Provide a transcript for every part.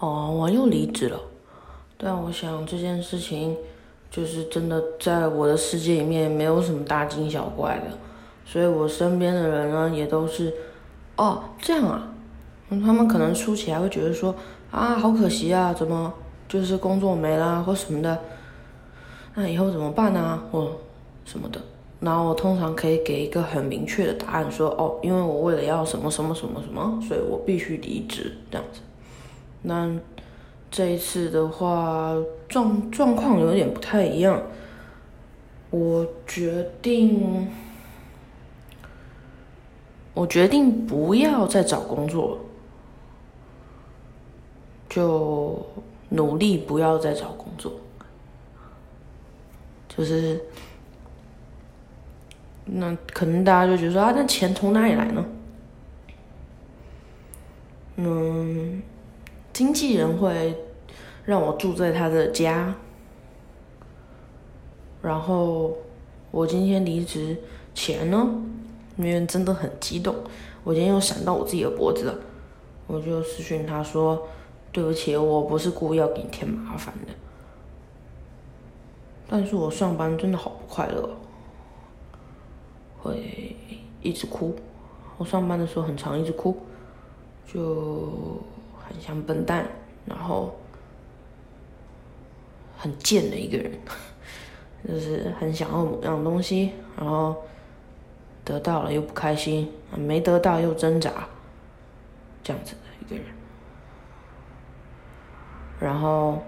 哦，我又离职了，但我想这件事情就是真的在我的世界里面没有什么大惊小怪的，所以我身边的人呢也都是，哦，这样啊，他们可能初期还会觉得说啊，好可惜啊，怎么就是工作没啦或什么的，那以后怎么办呢？或什么的，然后我通常可以给一个很明确的答案，说哦，因为我为了要什么什么什么什么，所以我必须离职这样子。那这一次的话，状状况有点不太一样。我决定，我决定不要再找工作，就努力不要再找工作。就是，那可能大家就觉得说啊，那钱从哪里来呢？嗯。经纪人会让我住在他的家，然后我今天离职前呢，因为真的很激动，我今天又闪到我自己的脖子了，我就私讯他说：“对不起，我不是故意要给你添麻烦的，但是我上班真的好不快乐，会一直哭，我上班的时候很常一直哭，就。”很像笨蛋，然后很贱的一个人，就是很想要某样东西，然后得到了又不开心，没得到又挣扎，这样子的一个人。然后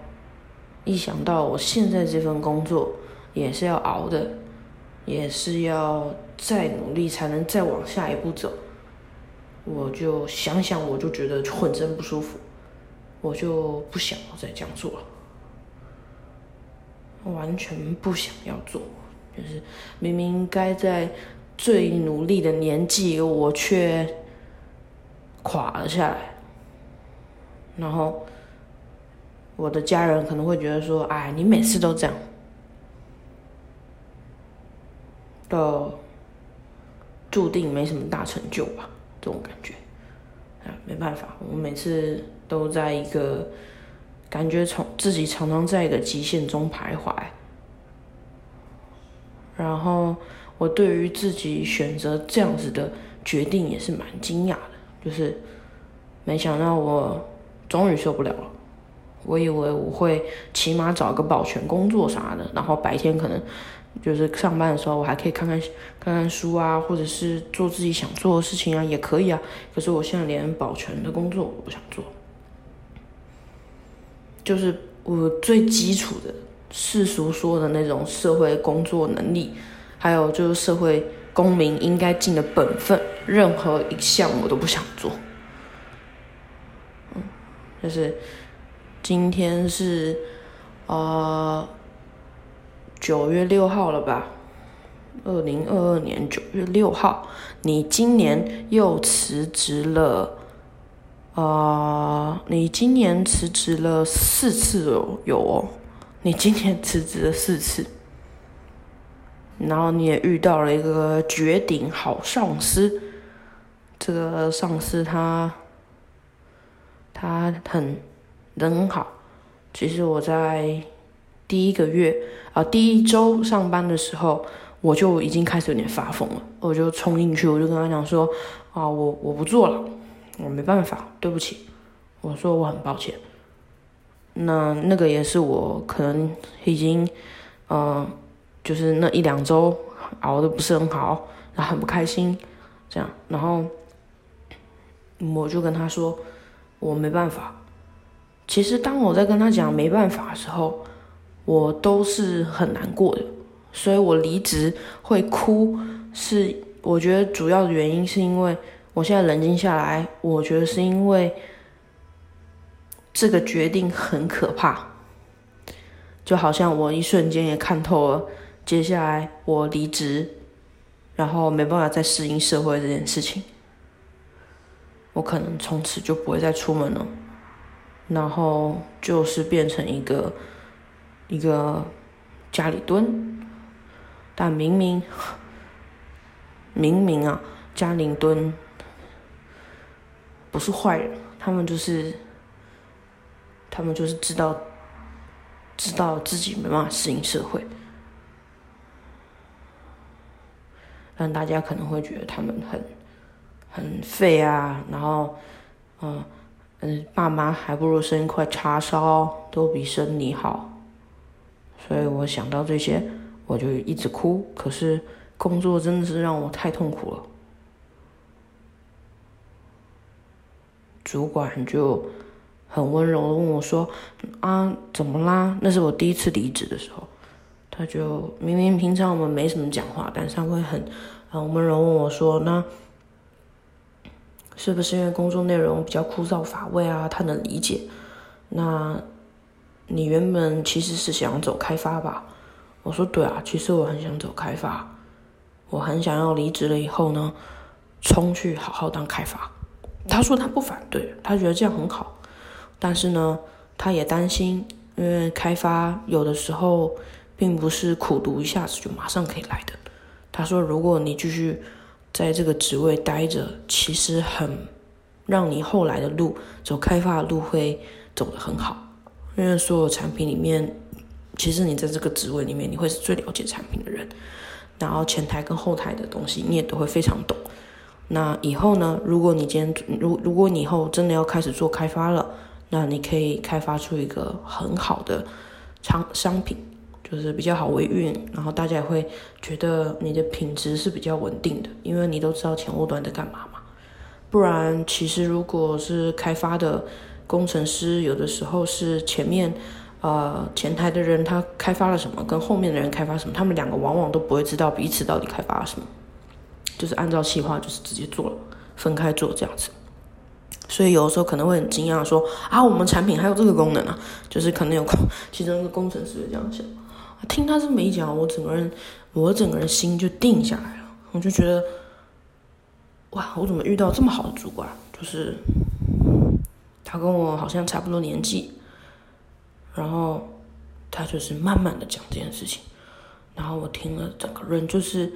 一想到我现在这份工作也是要熬的，也是要再努力才能再往下一步走。我就想想，我就觉得浑身不舒服，我就不想要再这样做了，完全不想要做，就是明明该在最努力的年纪，我却垮了下来，然后我的家人可能会觉得说：“哎，你每次都这样，都注定没什么大成就吧。”这种感觉，啊，没办法，我每次都在一个感觉从自己常常在一个极限中徘徊，然后我对于自己选择这样子的决定也是蛮惊讶的，就是没想到我终于受不了了，我以为我会起码找个保全工作啥的，然后白天可能。就是上班的时候，我还可以看看看看书啊，或者是做自己想做的事情啊，也可以啊。可是我现在连保全的工作我不想做，就是我最基础的世俗说的那种社会工作能力，还有就是社会公民应该尽的本分，任何一项我都不想做。嗯，就是今天是呃。九月六号了吧？二零二二年九月六号，你今年又辞职了，啊，你今年辞职了四次哦，有哦，你今年辞职了四次，然后你也遇到了一个绝顶好上司，这个上司他，他很人好，其实我在。第一个月啊，第一周上班的时候，我就已经开始有点发疯了。我就冲进去，我就跟他讲说：“啊，我我不做了，我没办法，对不起。”我说我很抱歉。那那个也是我可能已经，嗯，就是那一两周熬的不是很好，然后很不开心，这样。然后我就跟他说我没办法。其实当我在跟他讲没办法的时候，我都是很难过的，所以我离职会哭，是我觉得主要的原因是因为我现在冷静下来，我觉得是因为这个决定很可怕，就好像我一瞬间也看透了，接下来我离职，然后没办法再适应社会这件事情，我可能从此就不会再出门了，然后就是变成一个。一个家里蹲，但明明明明啊，家里蹲不是坏人，他们就是他们就是知道知道自己没办法适应社会，但大家可能会觉得他们很很废啊，然后嗯嗯，爸妈还不如生一块叉烧，都比生你好。所以我想到这些，我就一直哭。可是工作真的是让我太痛苦了。主管就很温柔的问我说：“啊，怎么啦？”那是我第一次离职的时候，他就明明平常我们没什么讲话，但是他会很很温柔问我说：“那是不是因为工作内容比较枯燥乏味啊？”他能理解。那你原本其实是想走开发吧？我说：“对啊，其实我很想走开发，我很想要离职了以后呢，冲去好好当开发。”他说他不反对，他觉得这样很好，但是呢，他也担心，因为开发有的时候并不是苦读一下子就马上可以来的。他说，如果你继续在这个职位待着，其实很让你后来的路走开发的路会走得很好，因为所有产品里面，其实你在这个职位里面，你会是最了解产品的人，然后前台跟后台的东西你也都会非常懂。那以后呢？如果你今天如如果你以后真的要开始做开发了，那你可以开发出一个很好的商商品，就是比较好维运，然后大家也会觉得你的品质是比较稳定的，因为你都知道前后端在干嘛嘛。不然，其实如果是开发的工程师，有的时候是前面呃前台的人他开发了什么，跟后面的人开发什么，他们两个往往都不会知道彼此到底开发了什么。就是按照计划，就是直接做了，分开做这样子，所以有的时候可能会很惊讶，说啊，我们产品还有这个功能啊，就是可能有 其中一个工程师这样想。听他这么一讲，我整个人，我整个人心就定下来了，我就觉得，哇，我怎么遇到这么好的主管？就是他跟我好像差不多年纪，然后他就是慢慢的讲这件事情。然后我听了，整个人就是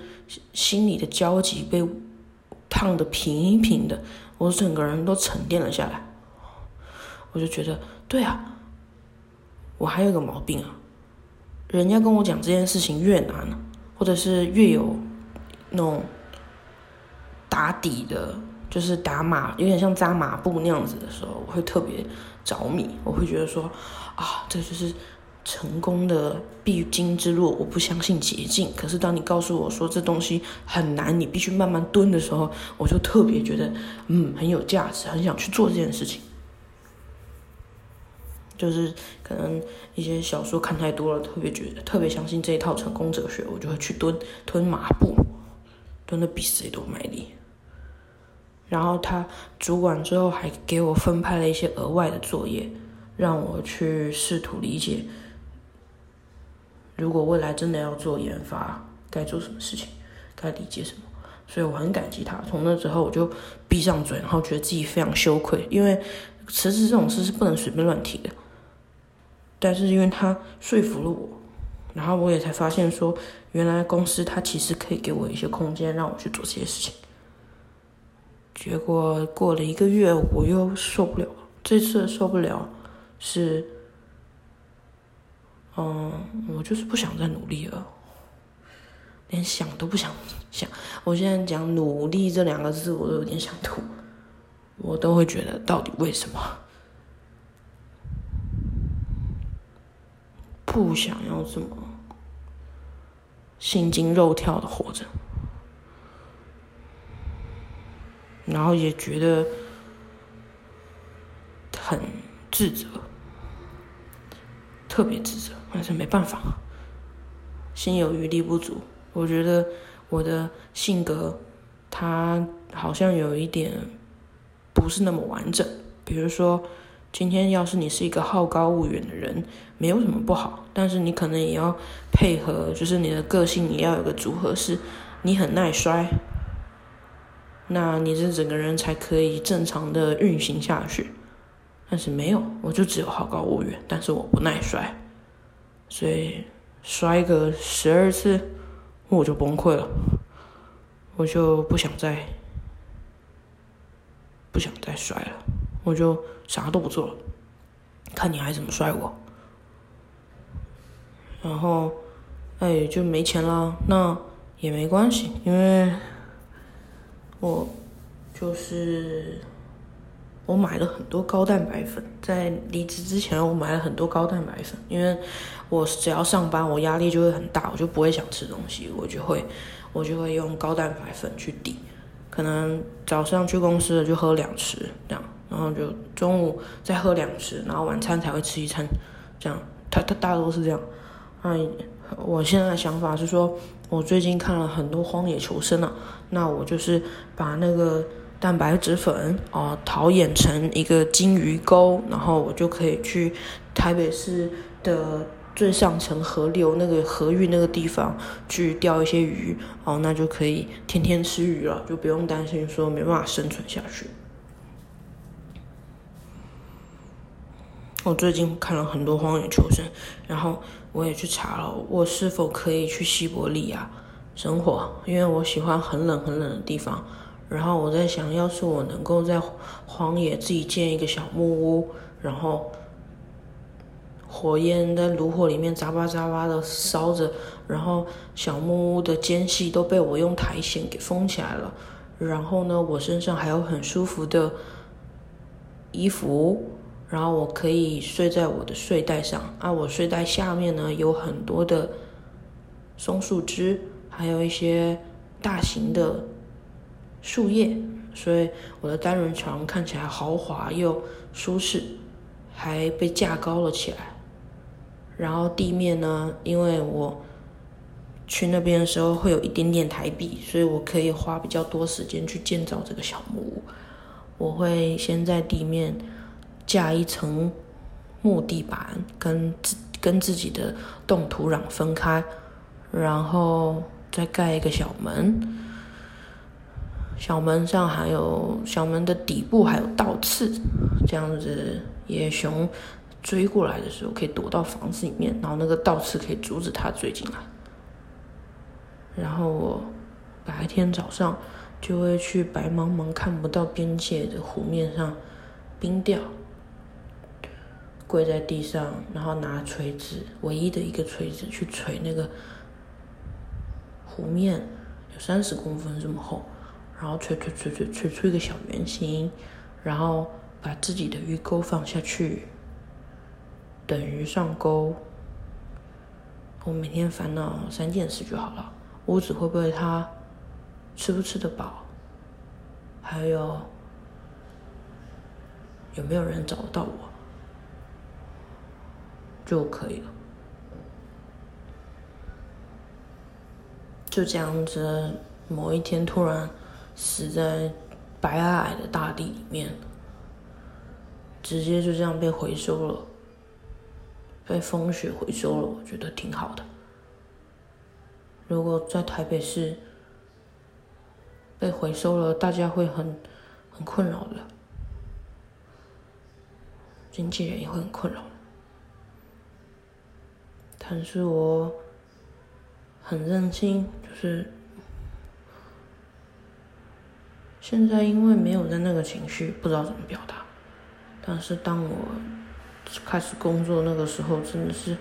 心里的焦急被烫的平平的，我整个人都沉淀了下来。我就觉得，对啊，我还有个毛病啊，人家跟我讲这件事情越难，或者是越有那种打底的，就是打马，有点像扎马步那样子的时候，我会特别着迷，我会觉得说，啊，这就是。成功的必经之路，我不相信捷径。可是当你告诉我说这东西很难，你必须慢慢蹲的时候，我就特别觉得，嗯，很有价值，很想去做这件事情。就是可能一些小说看太多了，特别觉得特别相信这一套成功哲学，我就会去蹲蹲马步，蹲的比谁都卖力。然后他主管之后还给我分派了一些额外的作业，让我去试图理解。如果未来真的要做研发，该做什么事情，该理解什么，所以我很感激他。从那之后，我就闭上嘴，然后觉得自己非常羞愧，因为辞职这种事是不能随便乱提的。但是因为他说服了我，然后我也才发现说，原来公司他其实可以给我一些空间，让我去做这些事情。结果过了一个月，我又受不了，这次受不了是。嗯，我就是不想再努力了，连想都不想想。我现在讲“努力”这两个字，我都有点想吐。我都会觉得，到底为什么不想要这么心惊肉跳的活着？然后也觉得很自责。特别自责，但是没办法，心有余力不足。我觉得我的性格，它好像有一点不是那么完整。比如说，今天要是你是一个好高骛远的人，没有什么不好，但是你可能也要配合，就是你的个性，也要有个组合，是你很耐摔，那你这整个人才可以正常的运行下去。但是没有，我就只有好高骛远，但是我不耐摔，所以摔个十二次我就崩溃了，我就不想再不想再摔了，我就啥都不做了。看你还怎么摔我。然后，哎，就没钱了，那也没关系，因为我就是我买了很多高蛋白粉，在离职之前我买了很多高蛋白粉，因为我只要上班，我压力就会很大，我就不会想吃东西，我就会我就会用高蛋白粉去抵。可能早上去公司了就喝两匙这样，然后就中午再喝两匙，然后晚餐才会吃一餐，这样，他他大多是这样。嗯，我现在的想法是说，我最近看了很多荒野求生了，那我就是把那个蛋白质粉啊陶冶成一个金鱼钩，然后我就可以去台北市的。最上层河流那个河域那个地方去钓一些鱼，哦，那就可以天天吃鱼了，就不用担心说没办法生存下去。我最近看了很多《荒野求生》，然后我也去查了，我是否可以去西伯利亚生活，因为我喜欢很冷很冷的地方。然后我在想，要是我能够在荒野自己建一个小木屋，然后。火焰在炉火里面扎吧扎吧的烧着，然后小木屋的间隙都被我用苔藓给封起来了。然后呢，我身上还有很舒服的衣服，然后我可以睡在我的睡袋上。啊，我睡袋下面呢有很多的松树枝，还有一些大型的树叶，所以我的单人床看起来豪华又舒适，还被架高了起来。然后地面呢，因为我去那边的时候会有一点点台币，所以我可以花比较多时间去建造这个小木屋。我会先在地面架一层木地板，跟自跟自己的冻土壤分开，然后再盖一个小门。小门上还有小门的底部还有倒刺，这样子野熊。追过来的时候可以躲到房子里面，然后那个倒刺可以阻止它追进来。然后我白天早上就会去白茫茫看不到边界的湖面上冰钓，跪在地上，然后拿锤子，唯一的一个锤子去锤那个湖面，有三十公分这么厚，然后锤锤锤锤锤出一个小圆形，然后把自己的鱼钩放下去。等于上钩，我每天烦恼三件事就好了：屋子会不会塌，吃不吃得饱，还有有没有人找得到我，就可以了。就这样子，某一天突然死在白皑皑的大地里面，直接就这样被回收了。被风雪回收了，我觉得挺好的。如果在台北市被回收了，大家会很很困扰的，经纪人也会很困扰。但是我很任性，就是现在因为没有在那个情绪，不知道怎么表达。但是当我。开始工作那个时候，真的是，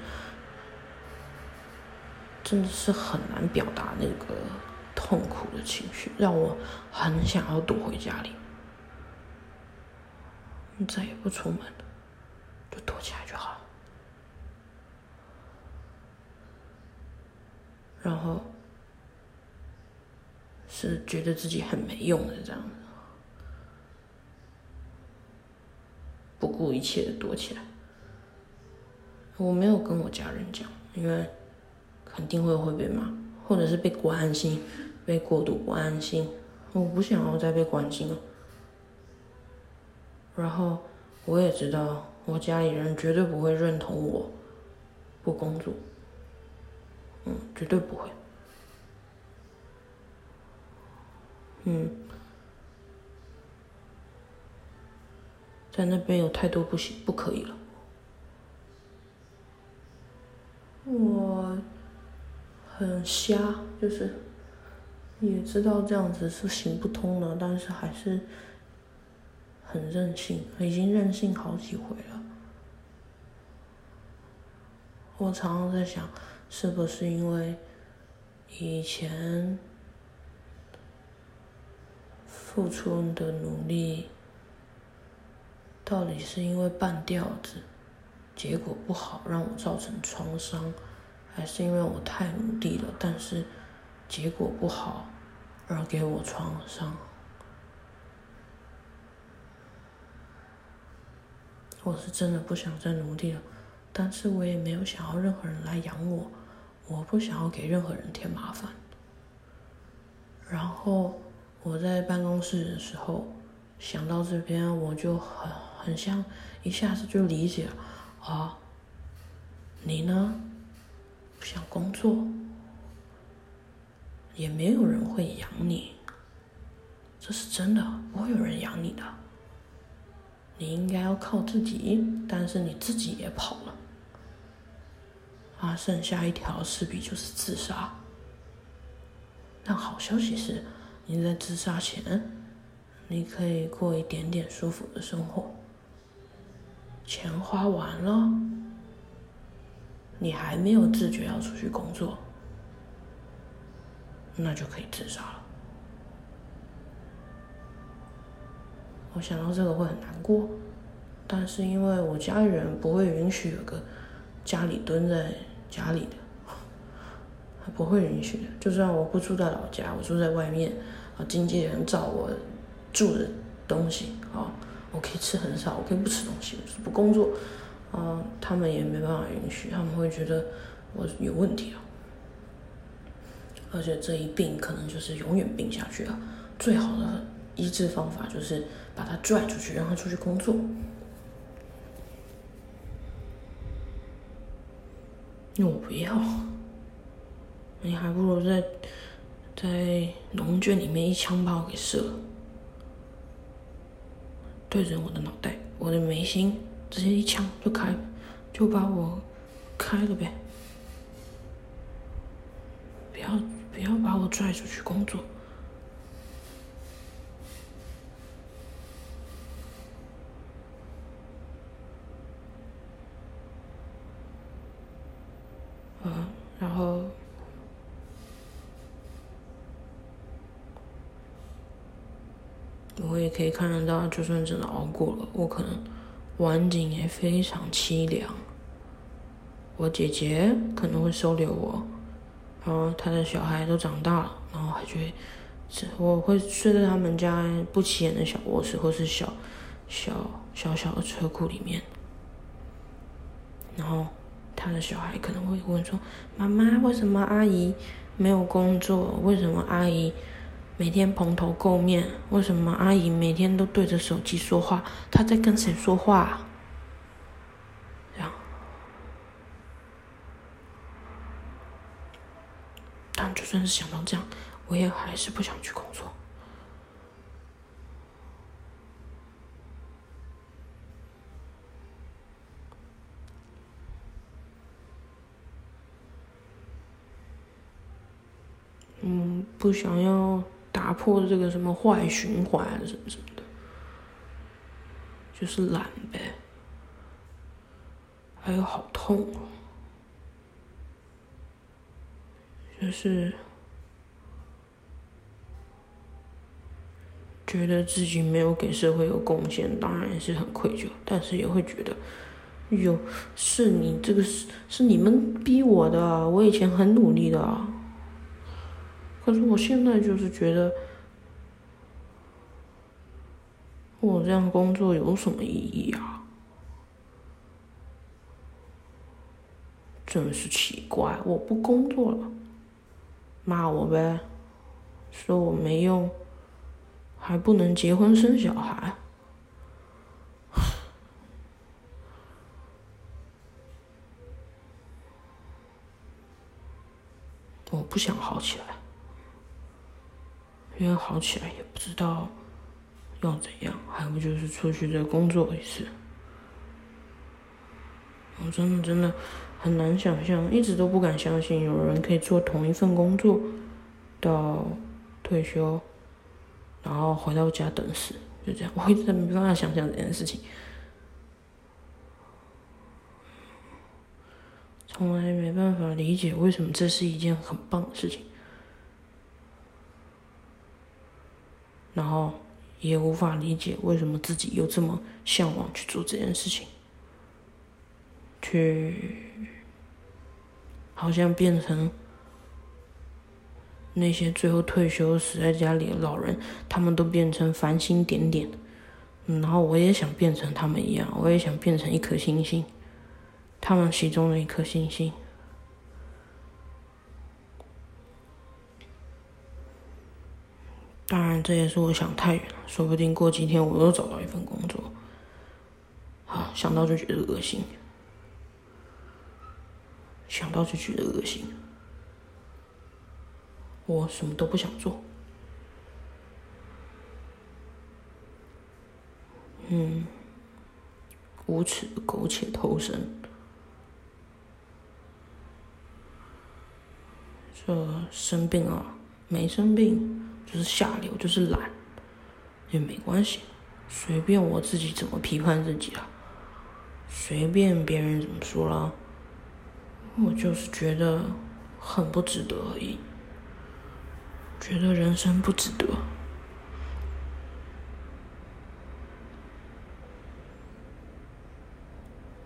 真的是很难表达那个痛苦的情绪，让我很想要躲回家里，再也不出门了，就躲起来就好。然后是觉得自己很没用的这样子，不顾一切的躲起来。我没有跟我家人讲，因为肯定会会被骂，或者是被关心，被过度关心。我不想要再被关心了。然后我也知道，我家里人绝对不会认同我不工作，嗯，绝对不会。嗯，在那边有太多不行，不可以了。我很瞎，就是也知道这样子是行不通的，但是还是很任性，已经任性好几回了。我常常在想，是不是因为以前付出的努力，到底是因为半吊子，结果不好让我造成创伤，还是因为我太努力了，但是结果不好而给我创伤？我是真的不想再努力了，但是我也没有想要任何人来养我，我不想要给任何人添麻烦。然后我在办公室的时候想到这边，我就很很像一下子就理解了啊，你呢想工作，也没有人会养你，这是真的，不会有人养你的。你应该要靠自己，但是你自己也跑了，啊，剩下一条势必就是自杀。但好消息是，你在自杀前，你可以过一点点舒服的生活。钱花完了，你还没有自觉要出去工作，那就可以自杀了。我想到这个会很难过，但是因为我家里人不会允许有个家里蹲在家里的，他不会允许的。就算我不住在老家，我住在外面，啊，经纪人找我住的东西，啊，我可以吃很少，我可以不吃东西，不工作，啊，他们也没办法允许，他们会觉得我有问题啊，而且这一病可能就是永远病下去了，最好的。医治方法就是把他拽出去，让他出去工作。我不要，你还不如在在农圈里面一枪把我给射了，对准我的脑袋，我的眉心，直接一枪就开，就把我开了呗。不要不要把我拽出去工作。然后，我也可以看得到，就算真的熬过了，我可能晚景也非常凄凉。我姐姐可能会收留我，然后她的小孩都长大了，然后还觉得，我会睡在他们家不起眼的小卧室，或是小小小小的车库里面，然后。他的小孩可能会问说：“妈妈，为什么阿姨没有工作？为什么阿姨每天蓬头垢面？为什么阿姨每天都对着手机说话？她在跟谁说话？”这样，但就算是想到这样，我也还是不想去工作。嗯，不想要打破这个什么坏循环什么什么的，就是懒呗。还有好痛哦，就是觉得自己没有给社会有贡献，当然是很愧疚，但是也会觉得，哟，是你这个是是你们逼我的，我以前很努力的。可是我现在就是觉得，我这样工作有什么意义啊？真是奇怪！我不工作了，骂我呗，说我没用，还不能结婚生小孩，我不想好起来。因为好起来也不知道要怎样，还不就是出去再工作一次？我真的真的很难想象，一直都不敢相信有人可以做同一份工作到退休，然后回到家等死，就这样。我一直没办法想象这件事情，从来没办法理解为什么这是一件很棒的事情，然后也无法理解为什么自己又这么向往去做这件事情，去好像变成那些最后退休死在家里的老人，他们都变成繁星点点。然后我也想变成他们一样，我也想变成一颗星星，他们其中的一颗星星。当然，这也是我想太远了，说不定过几天我又找到一份工作。啊，想到就觉得恶心，想到就觉得恶心，我什么都不想做。嗯，无耻的苟且偷生，这生病啊，没生病就是下流，就是懒，也没关系，随便我自己怎么批判自己啊，随便别人怎么说啦，我就是觉得很不值得而已，觉得人生不值得。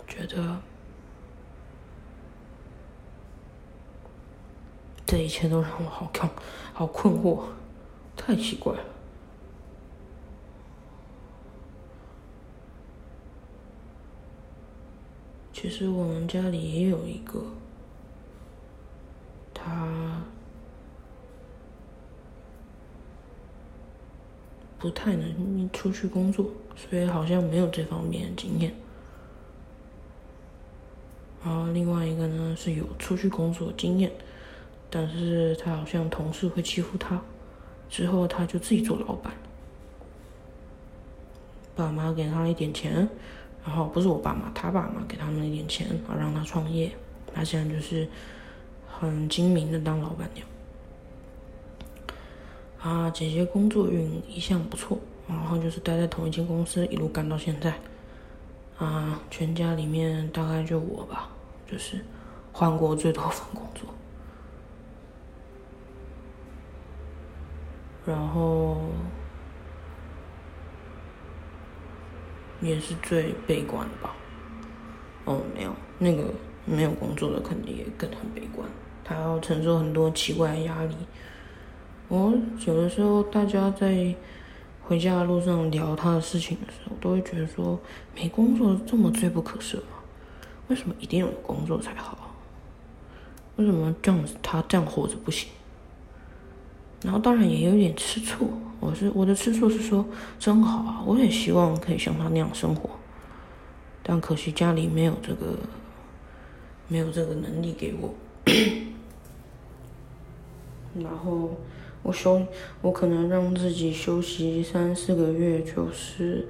觉得这一切都让我好看，好困惑，太奇怪了。其实我们家里也有一个，他不太能出去工作，所以好像没有这方面的经验。然后另外一个呢是有出去工作经验，但是他好像同事会欺负他，之后他就自己做老板。爸妈给他一点钱，然后不是我爸妈，他爸妈给他们一点钱，然后让他创业。他现在就是很精明的当老板娘。啊，姐姐工作运一向不错，然后就是待在同一间公司一路干到现在。啊，全家里面大概就我吧，就是换过最多份工作，然后也是最悲观的吧。哦，没有，那个没有工作的肯定也更很悲观，他要承受很多奇怪的压力。我有的时候大家在。回家的路上聊他的事情的时候，都会觉得说没工作这么罪不可赦吗？为什么一定要有工作才好？为什么这样子他这样活着不行？然后当然也有点吃醋，我是我的吃醋是说真好啊，我也希望可以像他那样生活，但可惜家里没有这个没有这个能力给我，然后。我休，我可能让自己休息三四个月，就是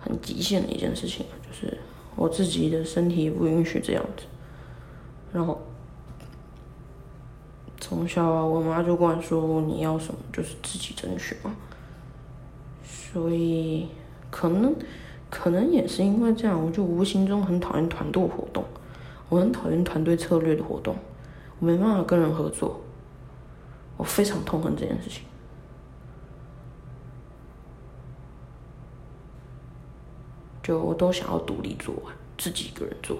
很极限的一件事情就是我自己的身体不允许这样子。然后从小啊，我妈就管说你要什么就是自己争取嘛。所以可能可能也是因为这样，我就无形中很讨厌团队活动，我很讨厌团队策略的活动，我没办法跟人合作。我非常痛恨这件事情，就我都想要独立做，自己一个人做。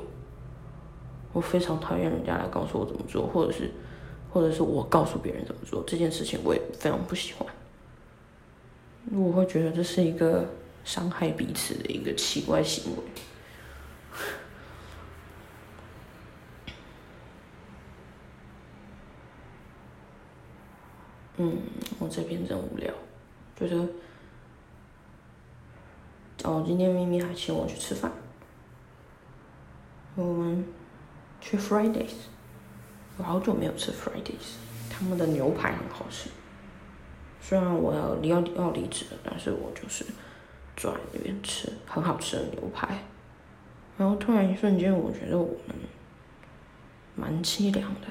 我非常讨厌人家来告诉我怎么做，或者是，或者是我告诉别人怎么做这件事情，我也非常不喜欢。我会觉得这是一个伤害彼此的一个奇怪行为。嗯，我这边真无聊，觉得，哦，今天咪咪还请我去吃饭，我们去 Fridays，我好久没有吃 Fridays，他们的牛排很好吃，虽然我要要要离职了，但是我就是转那边吃很好吃的牛排，然后突然一瞬间，我觉得我们蛮凄凉的。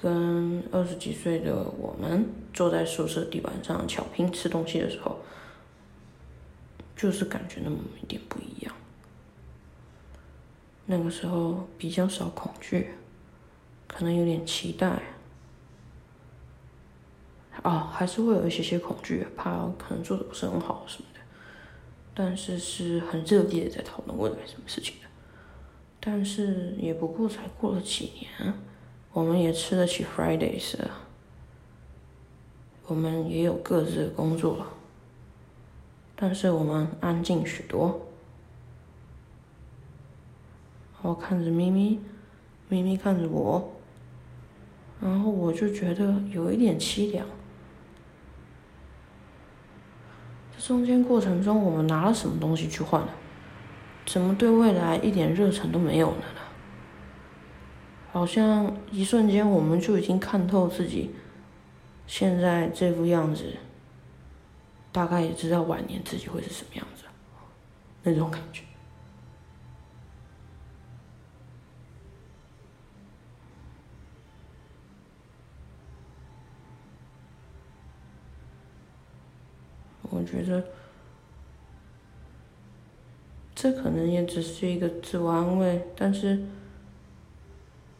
跟二十几岁的我们坐在宿舍地板上巧拼吃东西的时候，就是感觉那么一点不一样。那个时候比较少恐惧，可能有点期待。哦，还是会有一些些恐惧，怕可能做的不是很好什么的。但是是很热烈的在讨论未来什么事情的。但是也不过才过了几年，我们也吃得起 Fridays，我们也有各自的工作了。但是我们安静许多。我看着咪咪，咪咪看着我，然后我就觉得有一点凄凉。这中间过程中，我们拿了什么东西去换呢？怎么对未来一点热忱都没有了呢？好像一瞬间我们就已经看透自己现在这副样子，大概也知道晚年自己会是什么样子，那种感觉。我觉得，这可能也只是一个自我安慰，但是，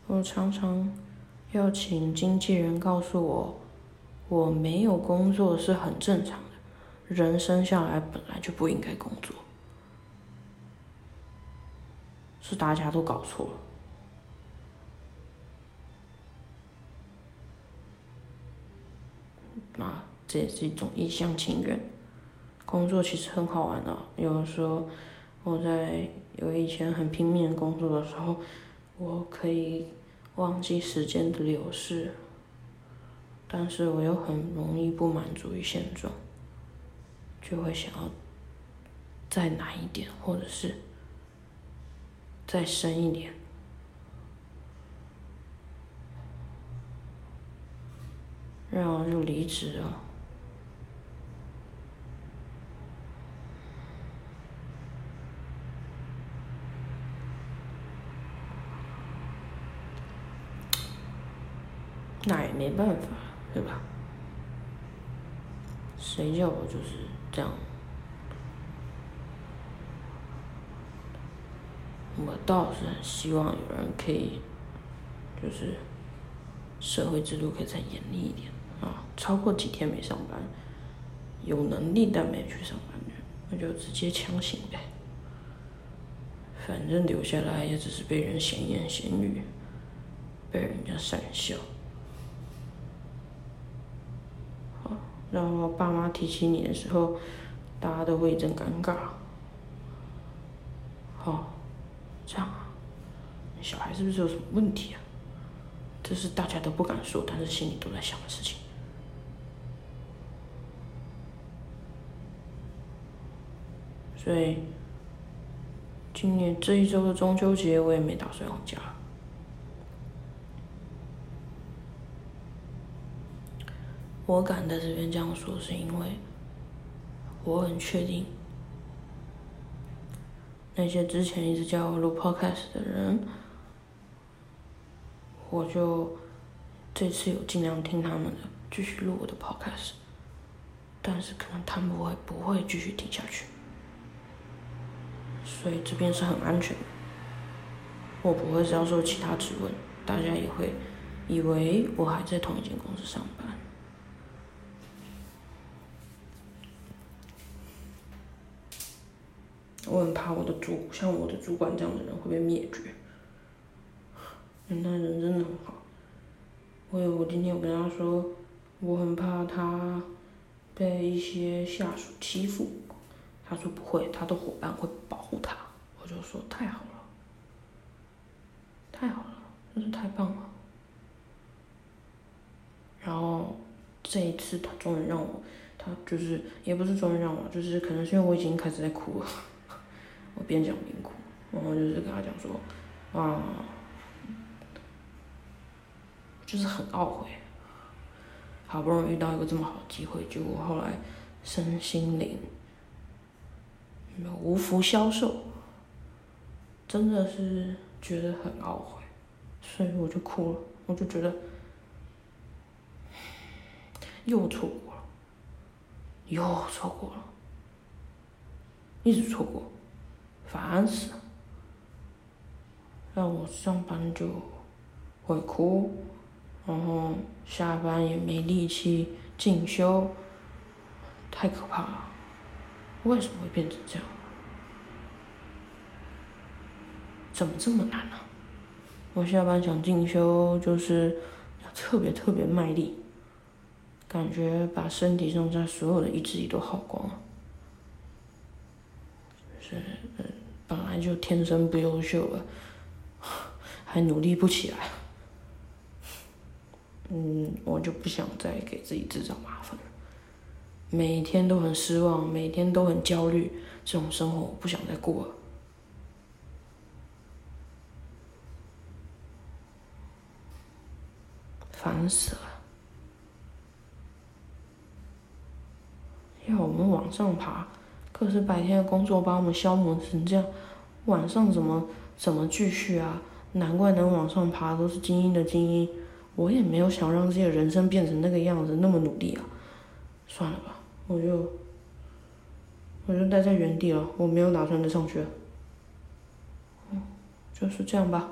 我常常要请经纪人告诉我，我没有工作是很正常的，人生下来本来就不应该工作，是大家都搞错了。啊，这也是一种一厢情愿。工作其实很好玩的，有的时候我在有以前很拼命工作的时候，我可以忘记时间的流逝，但是我又很容易不满足于现状，就会想要再难一点，或者是再深一点，然后就离职了。那也没办法，对吧？谁叫我就是这样？我倒是很希望有人可以，就是社会制度可以再严厉一点啊！超过几天没上班，有能力但没去上班的，那就直接强行呗。反正留下来也只是被人闲言闲语，被人家讪笑。然后爸妈提起你的时候，大家都会一阵尴尬。哦，这样啊，小孩是不是有什么问题啊？这是大家都不敢说，但是心里都在想的事情。所以，今年这一周的中秋节，我也没打算回家。我敢在这边这样说，是因为我很确定，那些之前一直叫我录 podcast 的人，我就这次有尽量听他们的，继续录我的 podcast，但是可能他们会不会继续听下去，所以这边是很安全的，我不会遭受其他质问，大家也会以为我还在同一间公司上班。我很怕我的主像我的主管这样的人会被灭绝。那人真的很好。我有我今天有跟他说，我很怕他被一些下属欺负。他说不会，他的伙伴会保护他。我就说太好了，太好了，真是太棒了。然后这一次他终于让我，他就是也不是终于让我，就是可能是因为我已经开始在哭了。我边讲边哭，然后就是跟他讲说，啊，就是很懊悔，好不容易遇到一个这么好的机会，结果后来身心灵无福消受，真的是觉得很懊悔，所以我就哭了，我就觉得又错过了，又错过了，一直错过。烦死了！让我上班就会哭，然后下班也没力气进修，太可怕了。为什么会变成这样？怎么这么难呢？我下班想进修，就是要特别特别卖力，感觉把身体上在所有的意志力都耗光了，就是本来就天生不优秀了。还努力不起来，嗯，我就不想再给自己制造麻烦了。每天都很失望，每天都很焦虑，这种生活我不想再过了，烦死了！要我们往上爬，可是白天的工作把我们消磨成这样，晚上怎么怎么继续啊？难怪能往上爬都是精英的精英，我也没有想让自己的人生变成那个样子，那么努力啊！算了吧，我就我就待在原地了，我没有打算再上学。嗯，就是这样吧，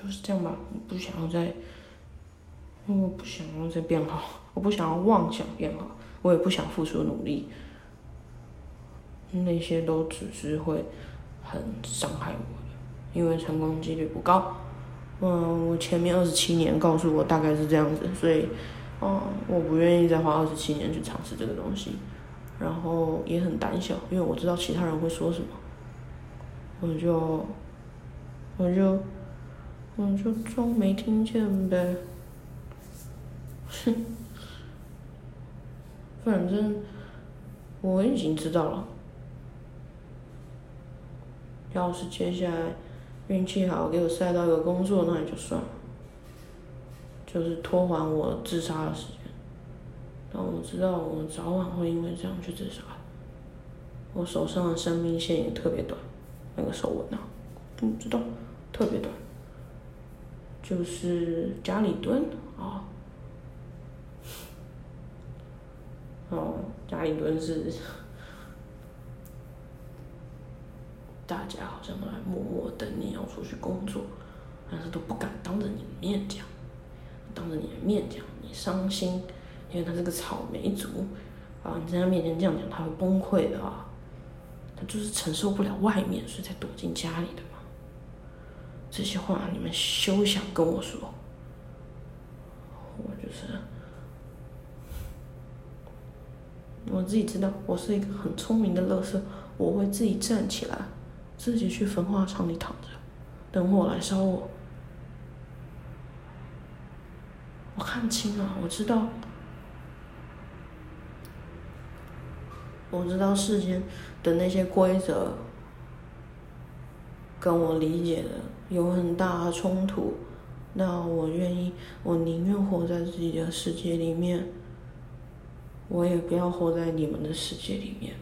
就是这样吧，我不想要再，我不想要再变好，我不想要妄想变好。我也不想付出努力，那些都只是会很伤害我的，因为成功几率不高。嗯，我前面二十七年告诉我大概是这样子，所以，嗯，我不愿意再花二十七年去尝试这个东西，然后也很胆小，因为我知道其他人会说什么，我就，我就，我就装没听见呗，哼。反正我已经知道了。要是接下来运气好，给我塞到一个工作，那也就算了。就是拖缓我自杀的时间。但我知道我早晚会因为这样去自杀。我手上的生命线也特别短，那个手纹啊，不知道，特别短。就是家里蹲啊。哦，家里蹲是，大家好像都在默默等你要出去工作，但是都不敢当着你的面讲，当着你的面讲，你伤心，因为他是个草莓族，啊，你在他面前这样讲，他会崩溃的啊，他就是承受不了外面，所以才躲进家里的嘛。这些话你们休想跟我说，我就是。我自己知道，我是一个很聪明的乐色，我会自己站起来，自己去焚化厂里躺着，等火来烧我。我看清了，我知道，我知道世间的那些规则跟我理解的有很大冲突，那我愿意，我宁愿活在自己的世界里面。我也不要活在你们的世界里面。